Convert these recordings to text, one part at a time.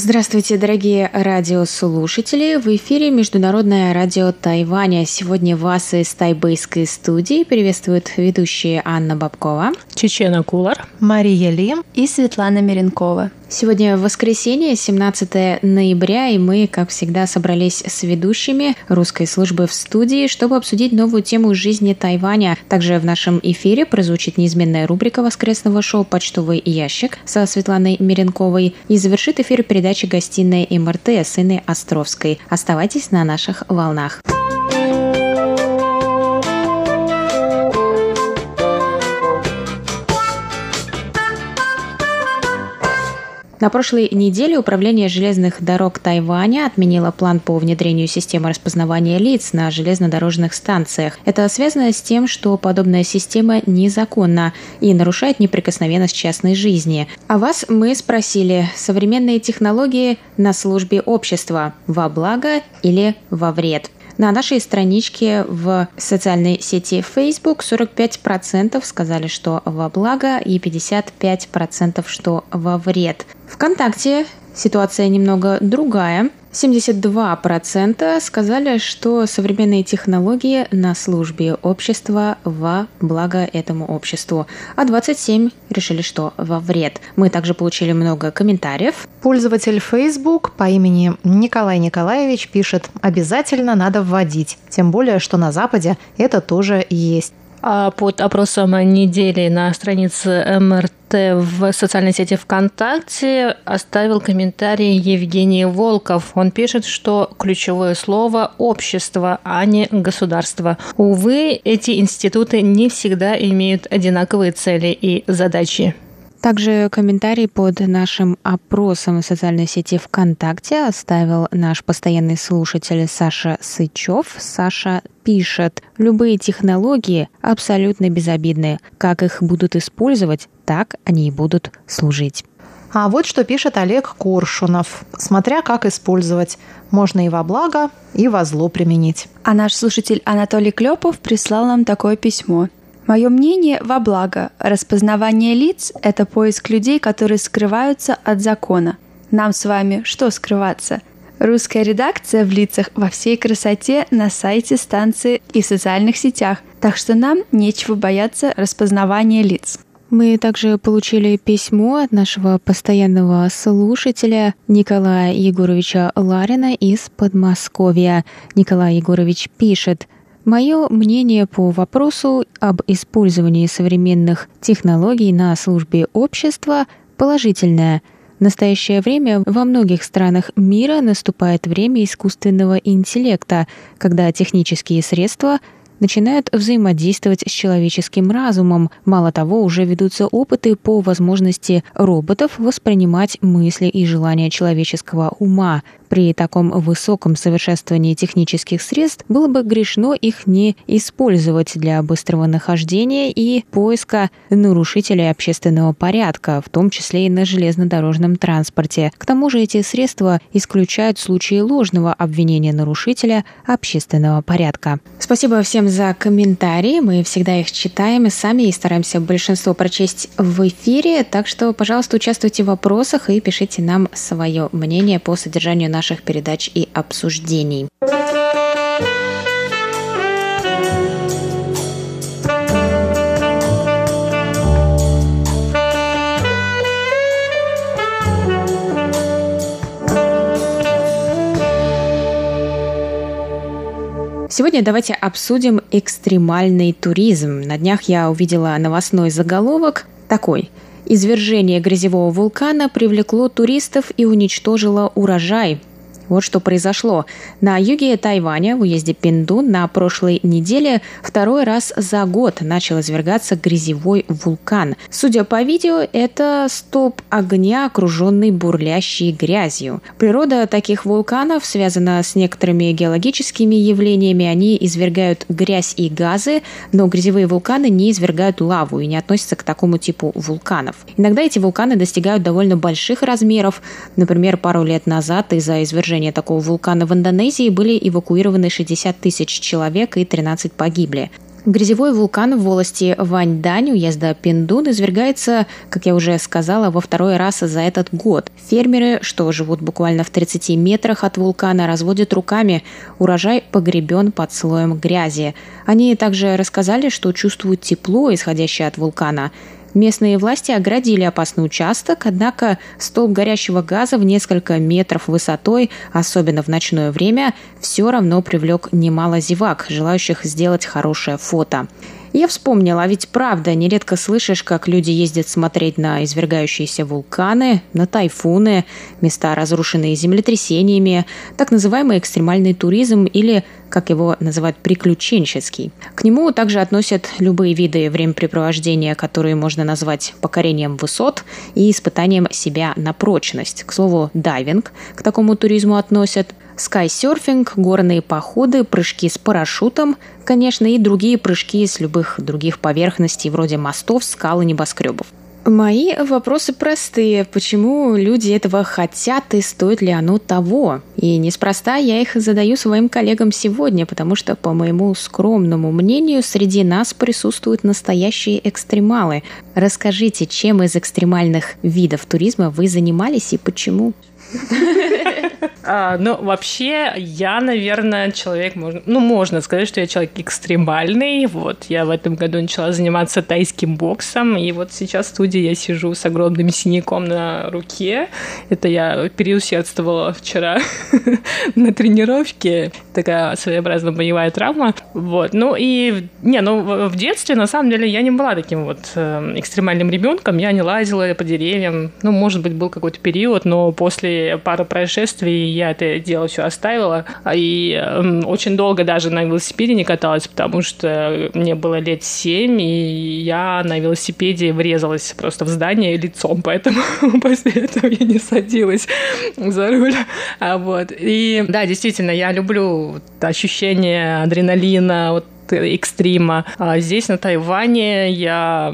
Здравствуйте, дорогие радиослушатели! В эфире Международное радио Тайваня. Сегодня вас из тайбэйской студии приветствуют ведущие Анна Бабкова, Чечена Кулар, Мария Ли и Светлана Миренкова. Сегодня воскресенье, 17 ноября, и мы, как всегда, собрались с ведущими русской службы в студии, чтобы обсудить новую тему жизни Тайваня. Также в нашем эфире прозвучит неизменная рубрика воскресного шоу «Почтовый ящик» со Светланой Миренковой и завершит эфир передачи «Гостиная МРТ» с Инной Островской. Оставайтесь на наших волнах. На прошлой неделе Управление железных дорог Тайваня отменило план по внедрению системы распознавания лиц на железнодорожных станциях. Это связано с тем, что подобная система незаконна и нарушает неприкосновенность частной жизни. А вас мы спросили, современные технологии на службе общества во благо или во вред? На нашей страничке в социальной сети Facebook 45% сказали, что во благо, и 55% что во вред. ВКонтакте ситуация немного другая. 72% сказали, что современные технологии на службе общества во благо этому обществу, а 27% решили, что во вред. Мы также получили много комментариев. Пользователь Facebook по имени Николай Николаевич пишет «Обязательно надо вводить, тем более, что на Западе это тоже есть». А под опросом недели на странице МРТ в социальной сети ВКонтакте оставил комментарий Евгений Волков. Он пишет, что ключевое слово «общество», а не «государство». Увы, эти институты не всегда имеют одинаковые цели и задачи. Также комментарий под нашим опросом в социальной сети ВКонтакте оставил наш постоянный слушатель Саша Сычев. Саша пишет, любые технологии абсолютно безобидны. Как их будут использовать, так они и будут служить. А вот что пишет Олег Коршунов. Смотря как использовать. Можно и во благо, и во зло применить. А наш слушатель Анатолий Клепов прислал нам такое письмо. Мое мнение во благо. Распознавание лиц – это поиск людей, которые скрываются от закона. Нам с вами что скрываться? Русская редакция в лицах во всей красоте на сайте станции и в социальных сетях, так что нам нечего бояться распознавания лиц. Мы также получили письмо от нашего постоянного слушателя Николая Егоровича Ларина из Подмосковья. Николай Егорович пишет – Мое мнение по вопросу об использовании современных технологий на службе общества положительное. В настоящее время во многих странах мира наступает время искусственного интеллекта, когда технические средства начинают взаимодействовать с человеческим разумом. Мало того, уже ведутся опыты по возможности роботов воспринимать мысли и желания человеческого ума. При таком высоком совершенствовании технических средств было бы грешно их не использовать для быстрого нахождения и поиска нарушителей общественного порядка, в том числе и на железнодорожном транспорте. К тому же эти средства исключают случаи ложного обвинения нарушителя общественного порядка. Спасибо всем за комментарии. Мы всегда их читаем сами и стараемся большинство прочесть в эфире. Так что, пожалуйста, участвуйте в вопросах и пишите нам свое мнение по содержанию наших передач и обсуждений. Сегодня давайте обсудим экстремальный туризм. На днях я увидела новостной заголовок такой – Извержение грязевого вулкана привлекло туристов и уничтожило урожай. Вот что произошло. На юге Тайваня, в уезде Пинду, на прошлой неделе второй раз за год начал извергаться грязевой вулкан. Судя по видео, это столб огня, окруженный бурлящей грязью. Природа таких вулканов связана с некоторыми геологическими явлениями. Они извергают грязь и газы, но грязевые вулканы не извергают лаву и не относятся к такому типу вулканов. Иногда эти вулканы достигают довольно больших размеров. Например, пару лет назад из-за извержения такого вулкана в Индонезии были эвакуированы 60 тысяч человек и 13 погибли. Грязевой вулкан в волости Ваньдань уезда Пиндун извергается, как я уже сказала, во второй раз за этот год. Фермеры, что живут буквально в 30 метрах от вулкана, разводят руками. Урожай погребен под слоем грязи. Они также рассказали, что чувствуют тепло, исходящее от вулкана. Местные власти оградили опасный участок, однако столб горящего газа в несколько метров высотой, особенно в ночное время, все равно привлек немало зевак, желающих сделать хорошее фото. Я вспомнила, а ведь правда, нередко слышишь, как люди ездят смотреть на извергающиеся вулканы, на тайфуны, места, разрушенные землетрясениями, так называемый экстремальный туризм или, как его называют, приключенческий. К нему также относят любые виды времяпрепровождения, которые можно назвать покорением высот и испытанием себя на прочность. К слову, дайвинг к такому туризму относят – скайсерфинг, горные походы, прыжки с парашютом, конечно, и другие прыжки с любых других поверхностей, вроде мостов, скал и небоскребов. Мои вопросы простые. Почему люди этого хотят и стоит ли оно того? И неспроста я их задаю своим коллегам сегодня, потому что, по моему скромному мнению, среди нас присутствуют настоящие экстремалы. Расскажите, чем из экстремальных видов туризма вы занимались и почему? А, ну, вообще, я, наверное, человек, можно, ну, можно сказать, что я человек экстремальный. Вот, я в этом году начала заниматься тайским боксом, и вот сейчас в студии я сижу с огромным синяком на руке. Это я переусердствовала вчера на тренировке. Такая своеобразная боевая травма. Вот, ну и, не, ну, в детстве, на самом деле, я не была таким вот э, экстремальным ребенком. Я не лазила по деревьям. Ну, может быть, был какой-то период, но после пары происшествий я это дело все оставила. И э, очень долго даже на велосипеде не каталась, потому что мне было лет семь, и я на велосипеде врезалась просто в здание лицом, поэтому после этого я не садилась за руль. А вот. И да, действительно, я люблю ощущение адреналина, вот экстрима. А здесь, на Тайване, я,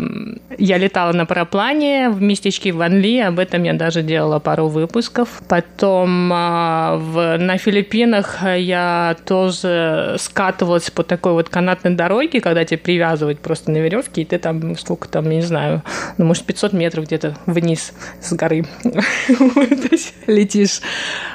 я летала на параплане в местечке Ванли, об этом я даже делала пару выпусков. Потом а, в, на Филиппинах я тоже скатывалась по такой вот канатной дороге, когда тебя привязывают просто на веревке, и ты там, сколько там, не знаю, ну, может, 500 метров где-то вниз с горы летишь.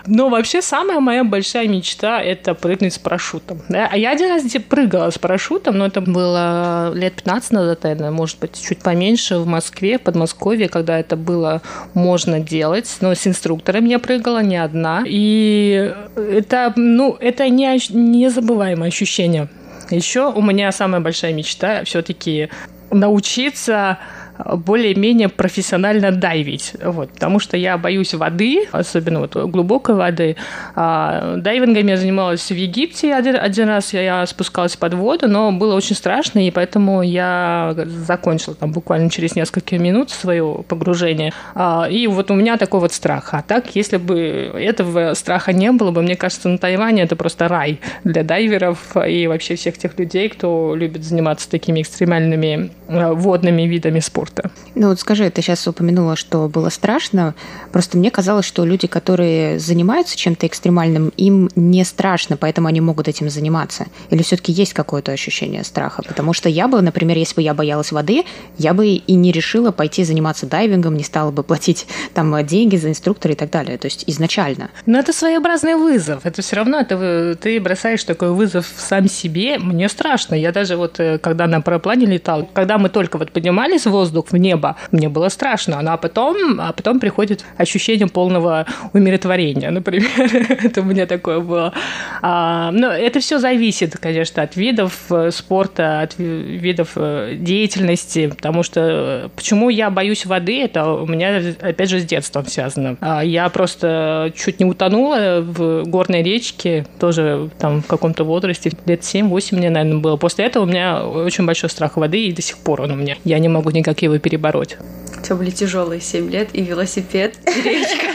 Но вообще самая моя большая мечта – это прыгнуть с парашютом. А я один раз прыгала с парашютом, парашютом, но это было лет 15 назад, наверное, может быть, чуть поменьше в Москве, в Подмосковье, когда это было можно делать. Но с инструктором я прыгала не одна. И это, ну, это не, незабываемое ощущение. Еще у меня самая большая мечта все-таки научиться более-менее профессионально дайвить. Вот, потому что я боюсь воды, особенно вот глубокой воды. А, дайвингом я занималась в Египте один, один раз, я, я спускалась под воду, но было очень страшно, и поэтому я закончила там буквально через несколько минут свое погружение. А, и вот у меня такой вот страх. А так, если бы этого страха не было бы, мне кажется, на Тайване это просто рай для дайверов и вообще всех тех людей, кто любит заниматься такими экстремальными а, водными видами спорта спорта. Ну вот скажи, ты сейчас упомянула, что было страшно. Просто мне казалось, что люди, которые занимаются чем-то экстремальным, им не страшно, поэтому они могут этим заниматься. Или все-таки есть какое-то ощущение страха? Потому что я бы, например, если бы я боялась воды, я бы и не решила пойти заниматься дайвингом, не стала бы платить там деньги за инструктора и так далее. То есть изначально. Но это своеобразный вызов. Это все равно это, ты бросаешь такой вызов сам себе. Мне страшно. Я даже вот, э, когда на параплане летал, когда мы только вот поднимались в воздух, воздух, в небо. Мне было страшно, ну, а потом, а потом приходит ощущение полного умиротворения, например. это у меня такое было. А, но это все зависит, конечно, от видов э, спорта, от видов э, деятельности, потому что э, почему я боюсь воды, это у меня, опять же, с детством связано. А я просто чуть не утонула в горной речке, тоже там в каком-то возрасте, лет 7-8 мне, наверное, было. После этого у меня очень большой страх воды, и до сих пор он у меня. Я не могу никак его перебороть. У тебя были тяжелые 7 лет, и велосипед, и речка.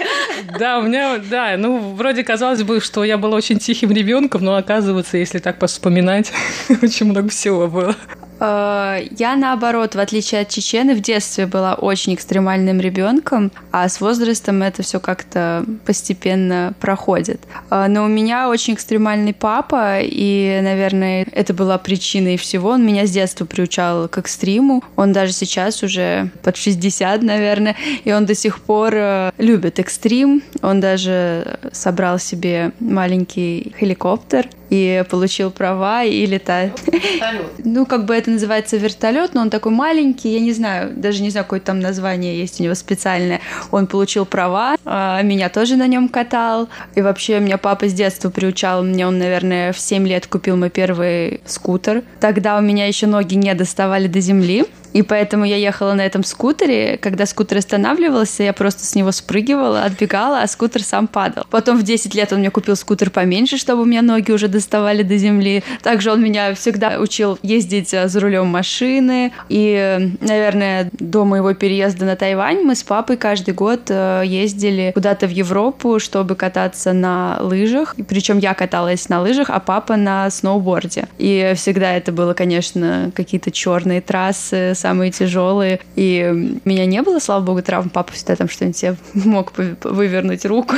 Да, у меня, да, ну, вроде казалось бы, что я была очень тихим ребенком, но оказывается, если так вспоминать, очень много всего было. Э, я, наоборот, в отличие от Чечены, в детстве была очень экстремальным ребенком, а с возрастом это все как-то постепенно проходит. Э, но у меня очень экстремальный папа, и, наверное, это была причиной всего. Он меня с детства приучал к экстриму. Он даже сейчас уже под 60, наверное, и он до сих пор э, любит экстрим. Он даже собрал себе маленький хеликоптер и получил права и летает. Ну, как бы это называется вертолет, но он такой маленький, я не знаю, даже не знаю, какое там название есть у него специальное. Он получил права, а меня тоже на нем катал. И вообще меня папа с детства приучал, мне он, наверное, в 7 лет купил мой первый скутер. Тогда у меня еще ноги не доставали до земли. И поэтому я ехала на этом скутере. Когда скутер останавливался, я просто с него спрыгивала, отбегала, а скутер сам падал. Потом в 10 лет он мне купил скутер поменьше, чтобы у меня ноги уже доставали до земли. Также он меня всегда учил ездить э, за рулем машины. И, наверное, до моего переезда на Тайвань мы с папой каждый год э, ездили куда-то в Европу, чтобы кататься на лыжах. Причем я каталась на лыжах, а папа на сноуборде. И всегда это было, конечно, какие-то черные трассы самые тяжелые. И меня не было, слава богу, травм. Папа всегда там что-нибудь мог вывернуть руку.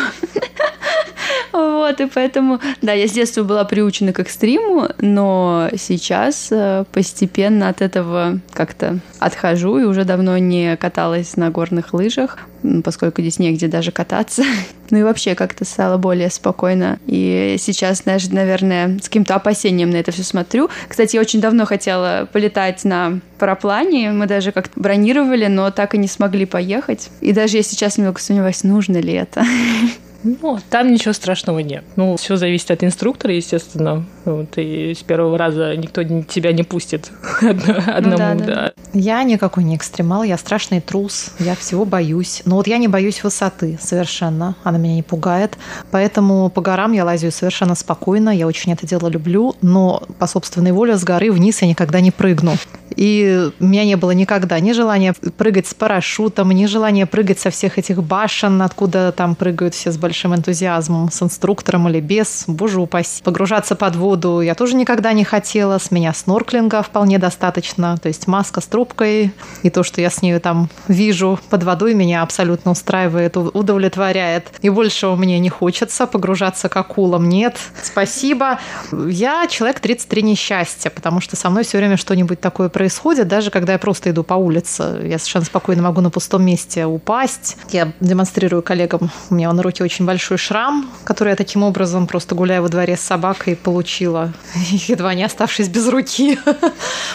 Вот, и поэтому, да, я с детства была приучена к экстриму, но сейчас э, постепенно от этого как-то отхожу и уже давно не каталась на горных лыжах, поскольку здесь негде даже кататься. Ну и вообще как-то стало более спокойно. И сейчас, знаешь, наверное, с каким-то опасением на это все смотрю. Кстати, я очень давно хотела полетать на параплане. Мы даже как-то бронировали, но так и не смогли поехать. И даже я сейчас немного сомневаюсь, нужно ли это. Ну, там ничего страшного нет. Ну, все зависит от инструктора, естественно. Вот, и с первого раза никто тебя не пустит одному. Ну, да, да. Да. Я никакой не экстремал, я страшный трус, я всего боюсь. Но вот я не боюсь высоты совершенно, она меня не пугает. Поэтому по горам я лазю совершенно спокойно, я очень это дело люблю, но по собственной воле с горы вниз я никогда не прыгну. И у меня не было никогда ни желания прыгать с парашютом, ни желания прыгать со всех этих башен, откуда там прыгают все с большим энтузиазмом, с инструктором или без, боже упаси. Погружаться под воду я тоже никогда не хотела, с меня снорклинга вполне достаточно, то есть маска с трубкой, и то, что я с ней там вижу под водой, меня абсолютно устраивает, удовлетворяет. И больше мне не хочется погружаться к акулам, нет, спасибо. Я человек 33 несчастья, потому что со мной все время что-нибудь такое происходит, даже когда я просто иду по улице. Я совершенно спокойно могу на пустом месте упасть. Я демонстрирую коллегам, у меня на руке очень большой шрам, который я таким образом просто гуляя во дворе с собакой получила, едва не оставшись без руки.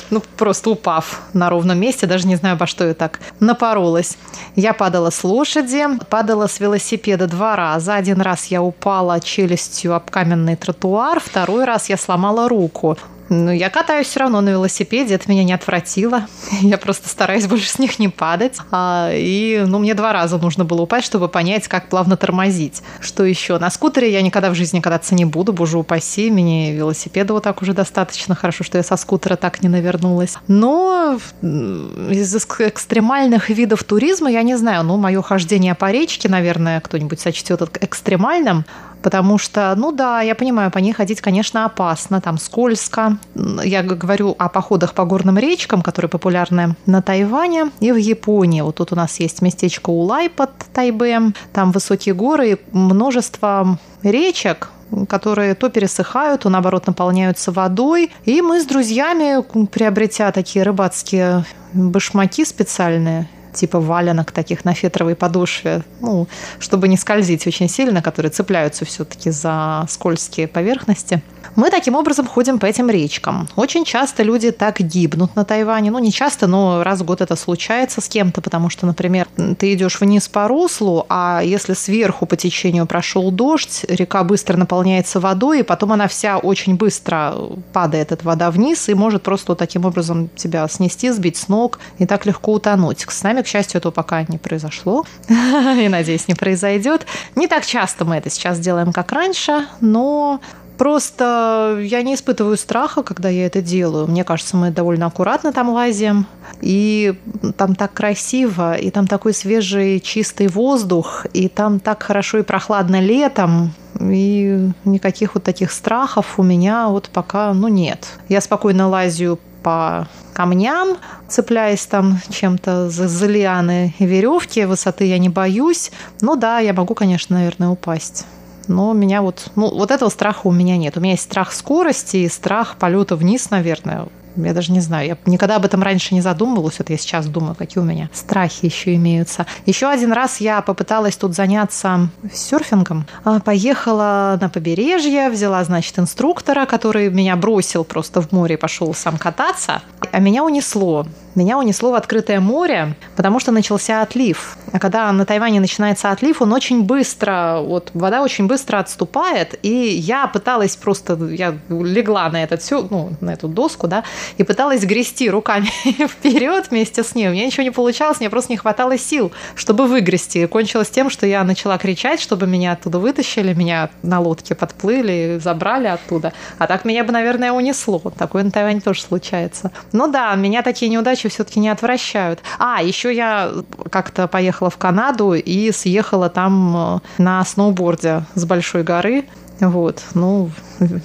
Ну, просто упав на ровном месте, даже не знаю, обо что я так напоролась. Я падала с лошади, падала с велосипеда два раза. Один раз я упала челюстью об каменный тротуар, второй раз я сломала руку. Ну, я катаюсь все равно на велосипеде, это меня не отвратило. Я просто стараюсь больше с них не падать. А, и, ну, мне два раза нужно было упасть, чтобы понять, как плавно тормозить. Что еще? На скутере я никогда в жизни кататься не буду, боже упаси. Мне велосипеда вот так уже достаточно. Хорошо, что я со скутера так не навернулась. Но из экстремальных видов туризма, я не знаю, ну, мое хождение по речке, наверное, кто-нибудь сочтет экстремальным потому что, ну да, я понимаю, по ней ходить, конечно, опасно, там скользко. Я говорю о походах по горным речкам, которые популярны на Тайване и в Японии. Вот тут у нас есть местечко Улай под Тайбэем, там высокие горы и множество речек, которые то пересыхают, то наоборот наполняются водой. И мы с друзьями, приобретя такие рыбацкие башмаки специальные, типа валенок таких на фетровой подошве, ну, чтобы не скользить очень сильно, которые цепляются все-таки за скользкие поверхности. Мы таким образом ходим по этим речкам. Очень часто люди так гибнут на Тайване. Ну, не часто, но раз в год это случается с кем-то, потому что, например, ты идешь вниз по руслу, а если сверху по течению прошел дождь, река быстро наполняется водой, и потом она вся очень быстро падает, эта вода вниз, и может просто вот таким образом тебя снести, сбить с ног и так легко утонуть. С нами, к счастью, этого пока не произошло, и, надеюсь, не произойдет. Не так часто мы это сейчас делаем, как раньше, но Просто я не испытываю страха, когда я это делаю. Мне кажется, мы довольно аккуратно там лазим. И там так красиво, и там такой свежий, чистый воздух, и там так хорошо и прохладно летом. И никаких вот таких страхов у меня вот пока, ну, нет. Я спокойно лазю по камням, цепляясь там чем-то за, за лианы и веревки. Высоты я не боюсь. Ну да, я могу, конечно, наверное, упасть но у меня вот, ну, вот этого страха у меня нет. У меня есть страх скорости и страх полета вниз, наверное. Я даже не знаю, я никогда об этом раньше не задумывалась. Вот я сейчас думаю, какие у меня страхи еще имеются. Еще один раз я попыталась тут заняться серфингом. А, поехала на побережье, взяла, значит, инструктора, который меня бросил просто в море и пошел сам кататься. А меня унесло меня унесло в открытое море, потому что начался отлив. А когда на Тайване начинается отлив, он очень быстро, вот вода очень быстро отступает, и я пыталась просто, я легла на этот все, ну, на эту доску, да, и пыталась грести руками вперед вместе с ней. У меня ничего не получалось, мне просто не хватало сил, чтобы выгрести. И кончилось тем, что я начала кричать, чтобы меня оттуда вытащили, меня на лодке подплыли, забрали оттуда. А так меня бы, наверное, унесло. Такое на Тайване тоже случается. Ну да, меня такие неудачи неудачи все-таки не отвращают. А, еще я как-то поехала в Канаду и съехала там э, на сноуборде с большой горы. Вот, ну,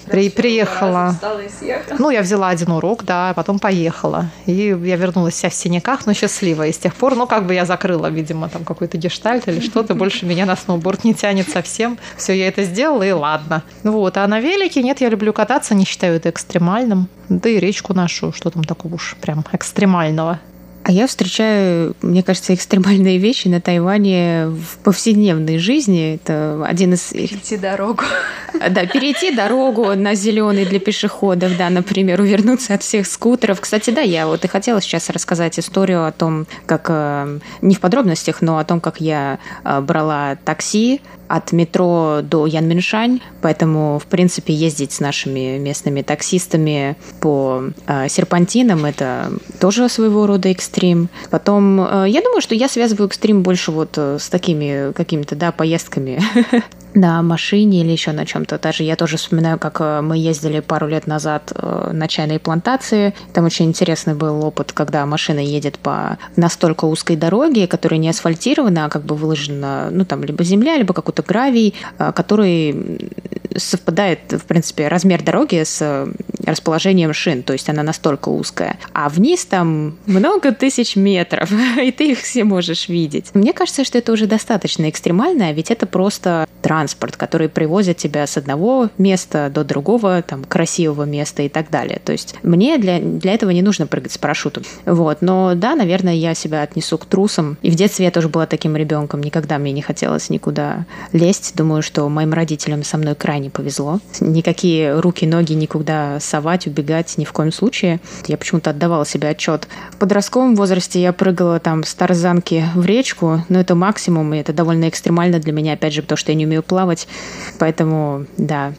при, приехала. Ну, я взяла один урок, да, а потом поехала. И я вернулась вся в синяках, но счастливая. И с тех пор, ну, как бы я закрыла, видимо, там какой-то гештальт или что-то. Больше меня на сноуборд не тянет совсем. Все, я это сделала, и ладно. Вот, а на велике, нет, я люблю кататься, не считаю это экстремальным. Да и речку нашу, что там такого уж прям экстремального. А я встречаю, мне кажется, экстремальные вещи на Тайване в повседневной жизни. Это один из... Перейти дорогу. Да, перейти дорогу на зеленый для пешеходов, да, например, увернуться от всех скутеров. Кстати, да, я вот и хотела сейчас рассказать историю о том, как, э, не в подробностях, но о том, как я э, брала такси от метро до Янминшань, поэтому, в принципе, ездить с нашими местными таксистами по э, серпантинам – это тоже своего рода экстрим. Потом, э, я думаю, что я связываю экстрим больше вот э, с такими какими-то, да, поездками на машине или еще на чем-то. Даже я тоже вспоминаю, как э, мы ездили пару лет назад э, на чайной плантации. Там очень интересный был опыт, когда машина едет по настолько узкой дороге, которая не асфальтирована, а как бы выложена, ну, там, либо земля, либо какой-то гравий, э, который совпадает, в принципе, размер дороги с расположением шин, то есть она настолько узкая. А вниз там много тысяч метров, и ты их все можешь видеть. Мне кажется, что это уже достаточно экстремально, ведь это просто транспорт, который привозит тебя с одного места до другого, там, красивого места и так далее. То есть мне для, для этого не нужно прыгать с парашютом. Вот. Но да, наверное, я себя отнесу к трусам. И в детстве я тоже была таким ребенком. Никогда мне не хотелось никуда лезть. Думаю, что моим родителям со мной крайне повезло. Никакие руки, ноги никуда совать, убегать ни в коем случае. Я почему-то отдавала себе отчет. В подростковом возрасте я прыгала там с тарзанки в речку, но это максимум, и это довольно экстремально для меня, опять же, потому что я не умею плавать. Поэтому, да,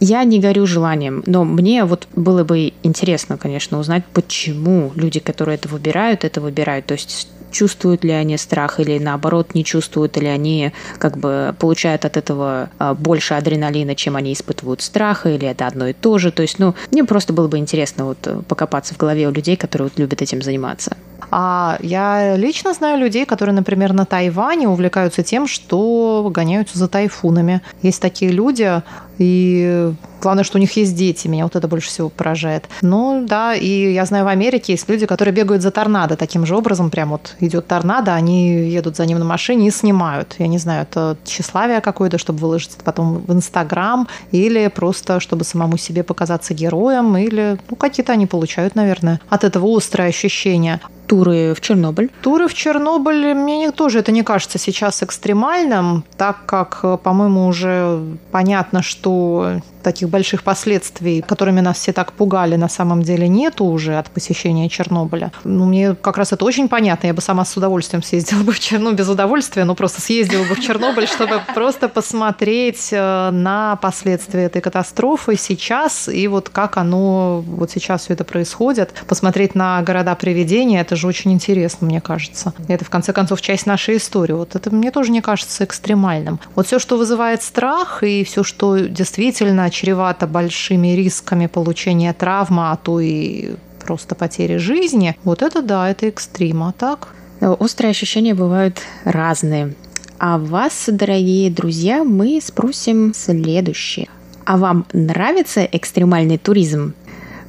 я не горю желанием, но мне вот было бы интересно, конечно, узнать, почему люди, которые это выбирают, это выбирают. То есть чувствуют ли они страх или наоборот не чувствуют, или они как бы получают от этого а, больше адреналина, чем они испытывают страха, или это одно и то же. То есть, ну, мне просто было бы интересно вот покопаться в голове у людей, которые вот любят этим заниматься. А я лично знаю людей, которые, например, на Тайване увлекаются тем, что гоняются за тайфунами. Есть такие люди, и главное, что у них есть дети. Меня вот это больше всего поражает. Ну да, и я знаю, в Америке есть люди, которые бегают за торнадо таким же образом. Прям вот идет торнадо, они едут за ним на машине и снимают. Я не знаю, это тщеславие какое-то, чтобы выложить это потом в Инстаграм, или просто чтобы самому себе показаться героем, или ну, какие-то они получают, наверное, от этого острые ощущения. Туры в Чернобыль? Туры в Чернобыль, мне тоже это не кажется сейчас экстремальным, так как, по-моему, уже понятно, что таких больших последствий, которыми нас все так пугали, на самом деле нету уже от посещения Чернобыля. Ну, мне как раз это очень понятно. Я бы сама с удовольствием съездила бы в Чернобыль, ну, без удовольствия, но просто съездила бы в Чернобыль, чтобы просто посмотреть э, на последствия этой катастрофы сейчас и вот как оно вот сейчас все это происходит. Посмотреть на города привидения, это же очень интересно, мне кажется. Это, в конце концов, часть нашей истории. Вот это мне тоже не кажется экстремальным. Вот все, что вызывает страх и все, что действительно чревато большими рисками получения травмы, а то и просто потери жизни, вот это да, это экстрим, а так? Острые ощущения бывают разные. А вас, дорогие друзья, мы спросим следующее. А вам нравится экстремальный туризм?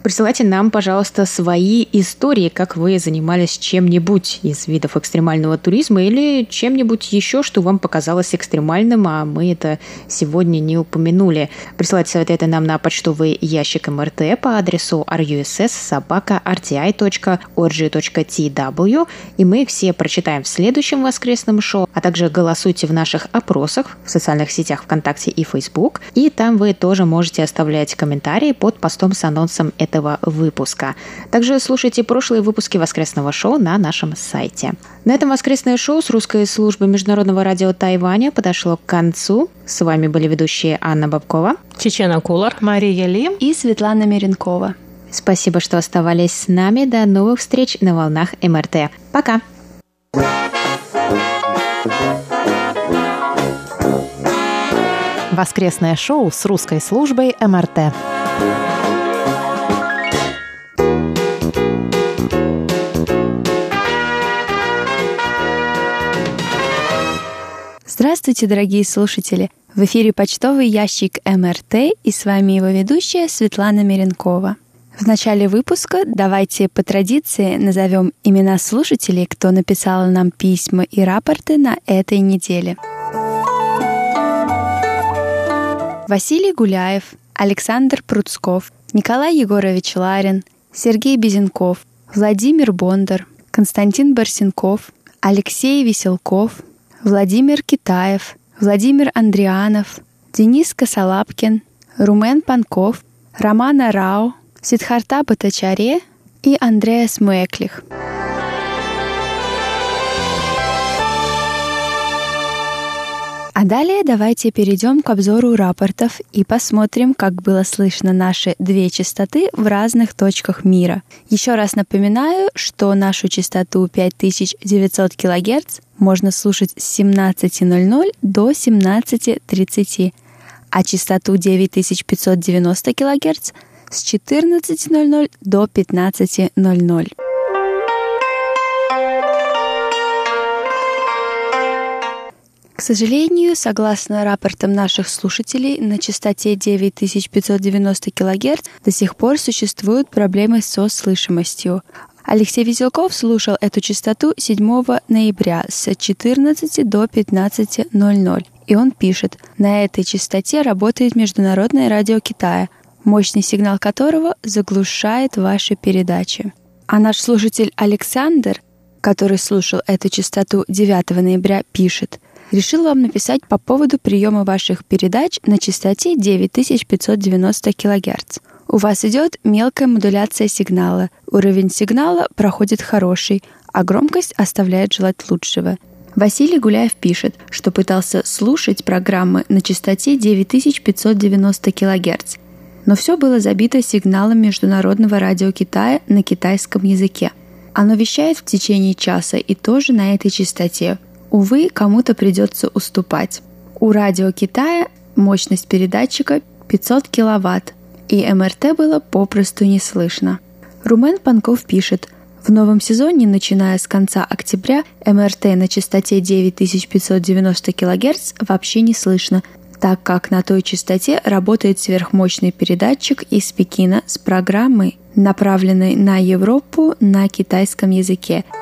Присылайте нам, пожалуйста, свои истории, как вы занимались чем-нибудь из видов экстремального туризма или чем-нибудь еще, что вам показалось экстремальным, а мы это сегодня не упомянули. Присылайте советы нам на почтовый ящик МРТ по адресу russ.rti.org.tw, и мы их все прочитаем в следующем воскресном шоу, а также голосуйте в наших опросах в социальных сетях ВКонтакте и Facebook, и там вы тоже можете оставлять комментарии под постом с анонсом этого этого выпуска. Также слушайте прошлые выпуски воскресного шоу на нашем сайте. На этом воскресное шоу с русской службы Международного радио Тайваня подошло к концу. С вами были ведущие Анна Бабкова, Чечена Кулар, Мария Ли и Светлана Миренкова. Спасибо, что оставались с нами. До новых встреч на волнах МРТ. Пока! Воскресное шоу с русской службой МРТ. Здравствуйте, дорогие слушатели! В эфире почтовый ящик МРТ и с вами его ведущая Светлана Миренкова. В начале выпуска давайте по традиции назовем имена слушателей, кто написал нам письма и рапорты на этой неделе. Василий Гуляев, Александр Пруцков, Николай Егорович Ларин, Сергей Безенков, Владимир Бондар, Константин Барсенков, Алексей Веселков, Владимир Китаев, Владимир Андрианов, Денис Косолапкин, Румен Панков, Романа Рау, Сидхарта Батачаре и Андреас Муэклих. А далее давайте перейдем к обзору рапортов и посмотрим, как было слышно наши две частоты в разных точках мира. Еще раз напоминаю, что нашу частоту 5900 кГц можно слушать с 17.00 до 17.30, а частоту 9590 кГц с 14.00 до 15.00. сожалению, согласно рапортам наших слушателей, на частоте 9590 кГц до сих пор существуют проблемы со слышимостью. Алексей Веселков слушал эту частоту 7 ноября с 14 до 15.00. И он пишет, на этой частоте работает Международное радио Китая, мощный сигнал которого заглушает ваши передачи. А наш слушатель Александр, который слушал эту частоту 9 ноября, пишет – решил вам написать по поводу приема ваших передач на частоте 9590 кГц. У вас идет мелкая модуляция сигнала. Уровень сигнала проходит хороший, а громкость оставляет желать лучшего. Василий Гуляев пишет, что пытался слушать программы на частоте 9590 кГц, но все было забито сигналом Международного радио Китая на китайском языке. Оно вещает в течение часа и тоже на этой частоте. Увы, кому-то придется уступать. У радио Китая мощность передатчика 500 киловатт, и МРТ было попросту не слышно. Румен Панков пишет, в новом сезоне, начиная с конца октября, МРТ на частоте 9590 кГц вообще не слышно, так как на той частоте работает сверхмощный передатчик из Пекина с программой, направленной на Европу на китайском языке –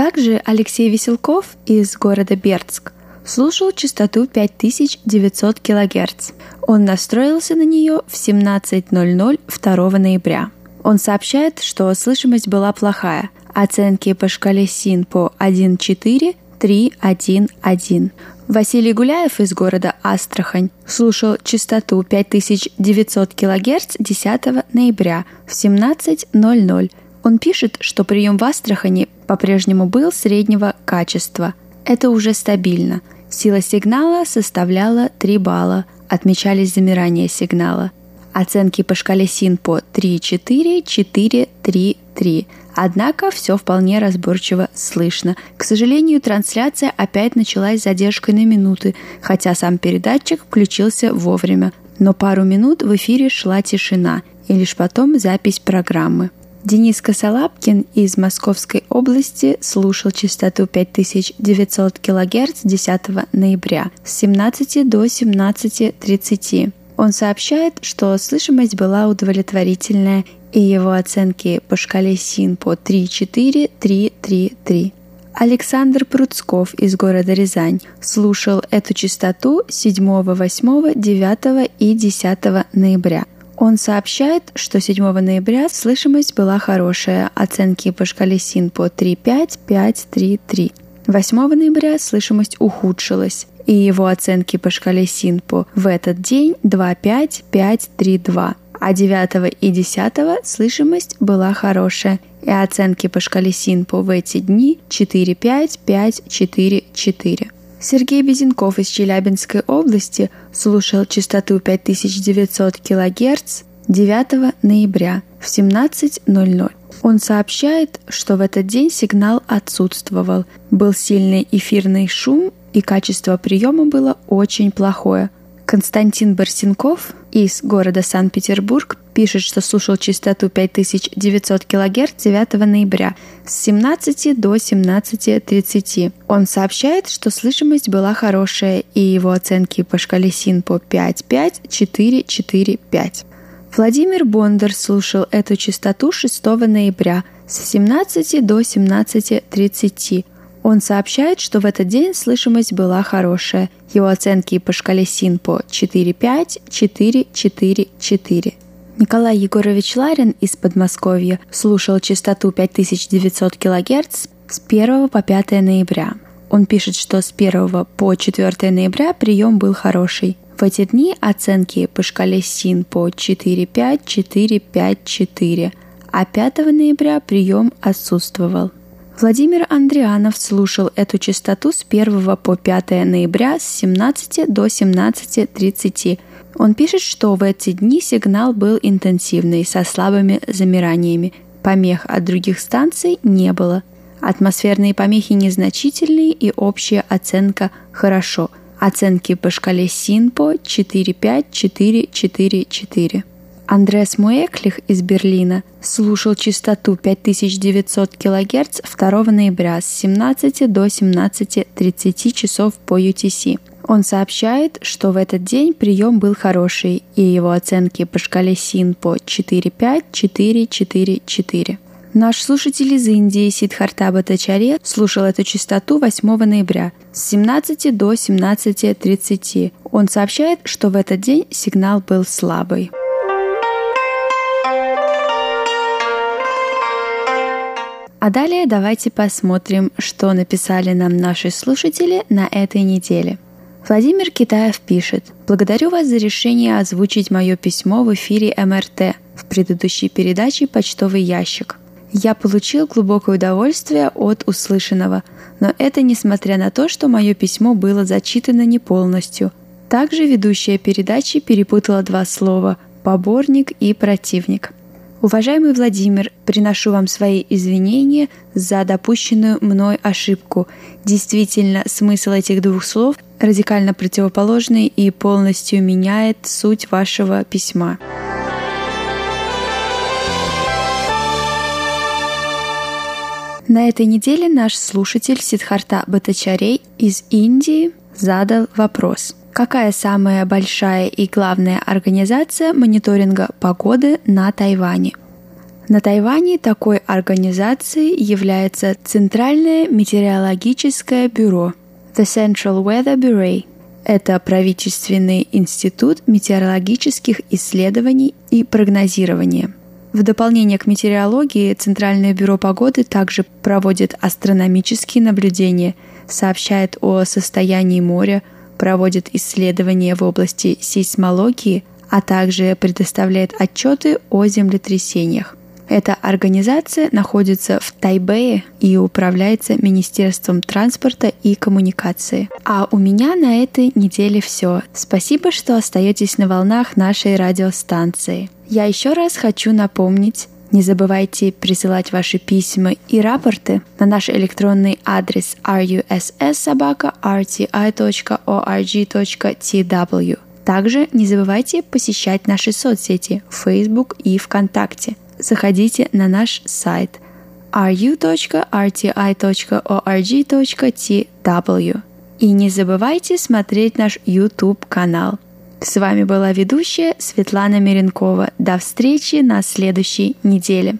Также Алексей Веселков из города Бердск слушал частоту 5900 кГц. Он настроился на нее в 17.00 2 ноября. Он сообщает, что слышимость была плохая. Оценки по шкале СИН по 1.4 3.1.1. Василий Гуляев из города Астрахань слушал частоту 5900 кГц 10 ноября в 17.00. Он пишет, что прием в Астрахани по-прежнему был среднего качества. Это уже стабильно. Сила сигнала составляла 3 балла. Отмечались замирания сигнала. Оценки по шкале СИН по 3,4, 4, 3, 3. Однако все вполне разборчиво слышно. К сожалению, трансляция опять началась с задержкой на минуты, хотя сам передатчик включился вовремя. Но пару минут в эфире шла тишина, и лишь потом запись программы. Денис Косолапкин из Московской области слушал частоту 5900 кГц 10 ноября с 17 до 17.30. Он сообщает, что слышимость была удовлетворительная и его оценки по шкале СИН по 3-4, 3-3-3. Александр Пруцков из города Рязань слушал эту частоту 7, 8, 9 и 10 ноября. Он сообщает, что 7 ноября слышимость была хорошая, оценки по шкале СИН по 3,5, 5, 3, 3. 8 ноября слышимость ухудшилась, и его оценки по шкале СИНПО в этот день 2,5, 5, 3, 2 а 9 и 10 слышимость была хорошая, и оценки по шкале СИНПО в эти дни 4-5, 5-4-4. Сергей Безенков из Челябинской области слушал частоту 5900 кГц 9 ноября в 17.00. Он сообщает, что в этот день сигнал отсутствовал, был сильный эфирный шум и качество приема было очень плохое – Константин Барсенков из города Санкт-Петербург пишет, что слушал частоту 5900 кГц 9 ноября с 17 до 17.30. Он сообщает, что слышимость была хорошая, и его оценки по шкале СИН по 5.5, 4, 4, 5. Владимир Бондар слушал эту частоту 6 ноября с 17 до 17.30. Он сообщает, что в этот день слышимость была хорошая. Его оценки по шкале СИН по 4,5, 4, 4, 4. Николай Егорович Ларин из Подмосковья слушал частоту 5900 кГц с 1 по 5 ноября. Он пишет, что с 1 по 4 ноября прием был хороший. В эти дни оценки по шкале СИН по 4,5, 4, 5, 4, а 5 ноября прием отсутствовал. Владимир Андрианов слушал эту частоту с 1 по 5 ноября с 17 до 17.30. Он пишет, что в эти дни сигнал был интенсивный, со слабыми замираниями. Помех от других станций не было. Атмосферные помехи незначительные и общая оценка «хорошо». Оценки по шкале СИНПО 4-5-4-4-4. Андреас Муэклих из Берлина слушал частоту 5900 кГц 2 ноября с 17 до 17.30 часов по UTC. Он сообщает, что в этот день прием был хороший, и его оценки по шкале СИН по 4.5, 4, 4, 4. Наш слушатель из Индии Сидхарта Батачаре слушал эту частоту 8 ноября с 17 до 17.30. Он сообщает, что в этот день сигнал был слабый. А далее давайте посмотрим, что написали нам наши слушатели на этой неделе. Владимир Китаев пишет «Благодарю вас за решение озвучить мое письмо в эфире МРТ в предыдущей передаче «Почтовый ящик». Я получил глубокое удовольствие от услышанного, но это несмотря на то, что мое письмо было зачитано не полностью. Также ведущая передачи перепутала два слова «поборник» и «противник». Уважаемый Владимир, приношу вам свои извинения за допущенную мной ошибку. Действительно, смысл этих двух слов радикально противоположный и полностью меняет суть вашего письма. На этой неделе наш слушатель Сидхарта Батачарей из Индии задал вопрос – Какая самая большая и главная организация мониторинга погоды на Тайване? На Тайване такой организацией является Центральное метеорологическое бюро The Central Weather Bureau. Это правительственный институт метеорологических исследований и прогнозирования. В дополнение к метеорологии Центральное бюро погоды также проводит астрономические наблюдения, сообщает о состоянии моря, проводит исследования в области сейсмологии, а также предоставляет отчеты о землетрясениях. Эта организация находится в Тайбэе и управляется Министерством транспорта и коммуникации. А у меня на этой неделе все. Спасибо, что остаетесь на волнах нашей радиостанции. Я еще раз хочу напомнить, не забывайте присылать ваши письма и рапорты на наш электронный адрес russsobaka.rti.org.tw. Также не забывайте посещать наши соцсети Facebook и ВКонтакте – заходите на наш сайт ru.rti.org.tw и не забывайте смотреть наш YouTube-канал. С вами была ведущая Светлана Миренкова. До встречи на следующей неделе.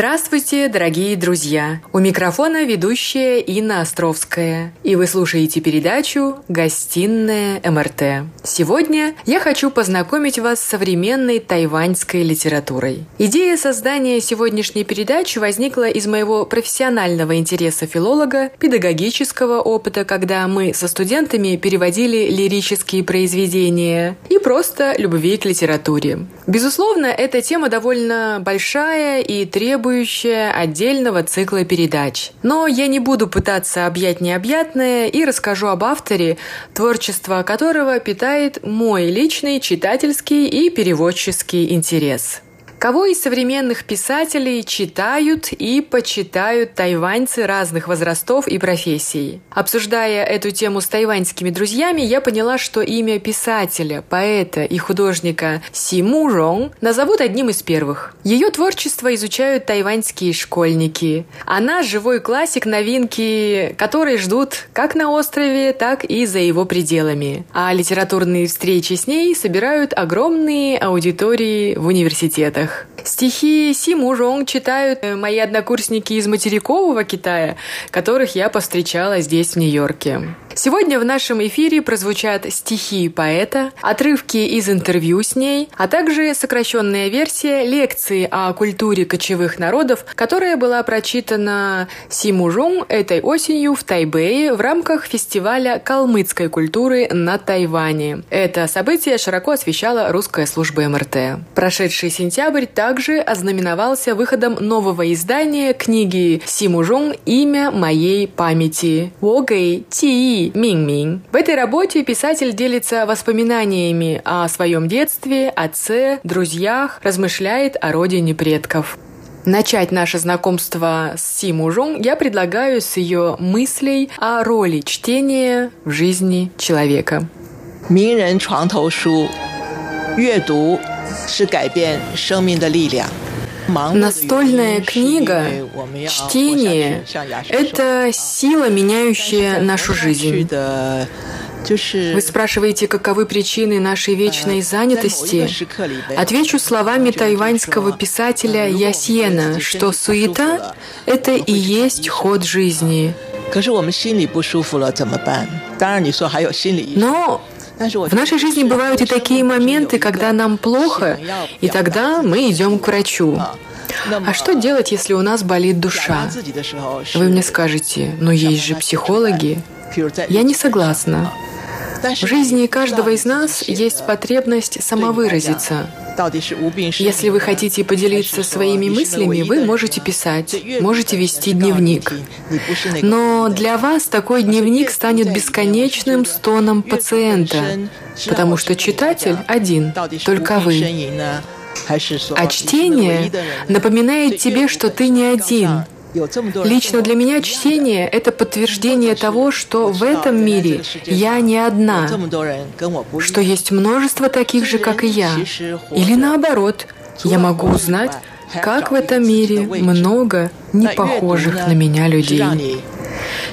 Здравствуйте, дорогие друзья! У микрофона ведущая Инна Островская, и вы слушаете передачу «Гостиная МРТ». Сегодня я хочу познакомить вас с современной тайваньской литературой. Идея создания сегодняшней передачи возникла из моего профессионального интереса филолога, педагогического опыта, когда мы со студентами переводили лирические произведения, и просто любви к литературе. Безусловно, эта тема довольно большая и требует требующая отдельного цикла передач. Но я не буду пытаться объять необъятное и расскажу об авторе, творчество которого питает мой личный читательский и переводческий интерес. Кого из современных писателей читают и почитают тайваньцы разных возрастов и профессий? Обсуждая эту тему с тайваньскими друзьями, я поняла, что имя писателя, поэта и художника Си Му Рong назовут одним из первых. Ее творчество изучают тайваньские школьники. Она живой классик новинки, которые ждут как на острове, так и за его пределами. А литературные встречи с ней собирают огромные аудитории в университетах книгах. Стихи Си Мужонг читают э, мои однокурсники из материкового Китая, которых я повстречала здесь, в Нью-Йорке. Сегодня в нашем эфире прозвучат стихи поэта, отрывки из интервью с ней, а также сокращенная версия лекции о культуре кочевых народов, которая была прочитана Симужун этой осенью в Тайбэе в рамках фестиваля калмыцкой культуры на Тайване. Это событие широко освещала русская служба МРТ. Прошедший сентябрь также ознаменовался выходом нового издания книги Симужун «Имя моей памяти» Вогэй Ти Минь-Минь. В этой работе писатель делится воспоминаниями о своем детстве, отце, друзьях, размышляет о родине предков. Начать наше знакомство с Си Мужун я предлагаю с ее мыслей о роли чтения в жизни человека. 名人床头书，阅读是改变生命的力量。 Настольная книга, чтение – это сила, меняющая нашу жизнь. Вы спрашиваете, каковы причины нашей вечной занятости? Отвечу словами тайваньского писателя Ясьена, что суета – это и есть ход жизни. Но в нашей жизни бывают и такие моменты, когда нам плохо, и тогда мы идем к врачу. А что делать, если у нас болит душа? Вы мне скажете, но есть же психологи. Я не согласна. В жизни каждого из нас есть потребность самовыразиться. Если вы хотите поделиться своими мыслями, вы можете писать, можете вести дневник. Но для вас такой дневник станет бесконечным стоном пациента, потому что читатель один, только вы. А чтение напоминает тебе, что ты не один. Лично для меня чтение — это подтверждение того, что в этом мире я не одна, что есть множество таких же, как и я. Или наоборот, я могу узнать, как в этом мире много непохожих на меня людей.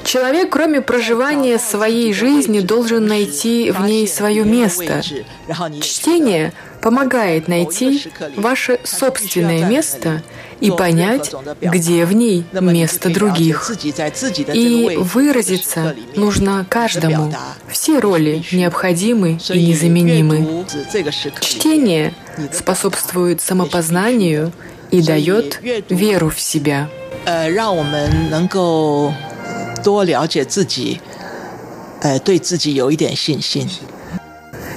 Человек, кроме проживания своей жизни, должен найти в ней свое место. Чтение помогает найти ваше собственное место и понять, где в ней место других. И выразиться нужно каждому. Все роли необходимы и незаменимы. Чтение способствует самопознанию и дает веру в себя. 呃，让我们能够多了解自己，呃，对自己有一点信心。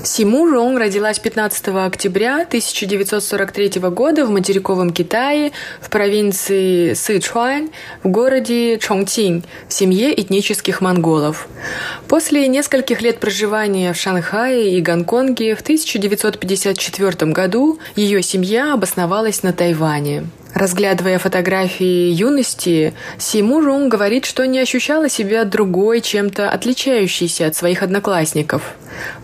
Симу Рong родилась 15 октября 1943 года в материковом Китае в провинции Сычуань в городе Чонгтинь в семье этнических монголов. После нескольких лет проживания в Шанхае и Гонконге в 1954 году ее семья обосновалась на Тайване. Разглядывая фотографии юности, Симу Рун говорит, что не ощущала себя другой, чем-то отличающейся от своих одноклассников.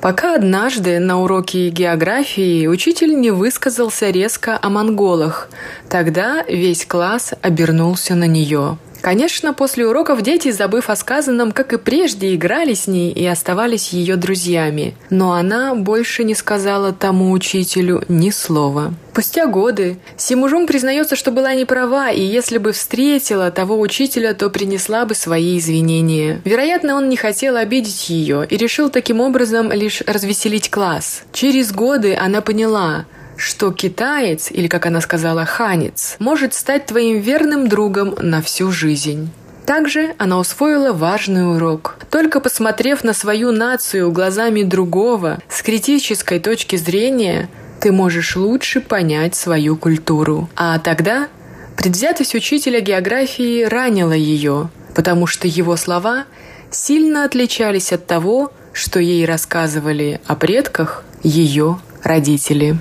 Пока однажды на уроке географии учитель не высказался резко о монголах. Тогда весь класс обернулся на нее. Конечно, после уроков дети, забыв о сказанном, как и прежде, играли с ней и оставались ее друзьями. Но она больше не сказала тому учителю ни слова. Спустя годы Симужун признается, что была не права, и если бы встретила того учителя, то принесла бы свои извинения. Вероятно, он не хотел обидеть ее и решил таким образом лишь развеселить класс. Через годы она поняла, что китаец, или, как она сказала, ханец, может стать твоим верным другом на всю жизнь. Также она усвоила важный урок. Только посмотрев на свою нацию глазами другого, с критической точки зрения, ты можешь лучше понять свою культуру. А тогда предвзятость учителя географии ранила ее, потому что его слова сильно отличались от того, что ей рассказывали о предках ее родители.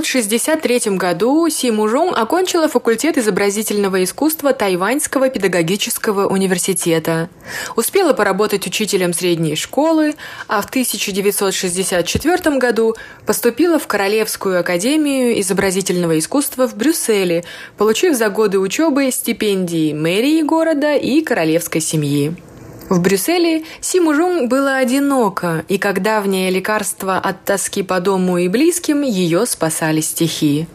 1963 году Си Мужон окончила факультет изобразительного искусства Тайваньского педагогического университета. Успела поработать учителем средней школы, а в 1964 году поступила в Королевскую академию изобразительного искусства в Брюсселе, получив за годы учебы стипендии мэрии города и королевской семьи. В Брюсселе Симужун было одиноко, и как давнее лекарство от тоски по дому и близким, ее спасали стихи.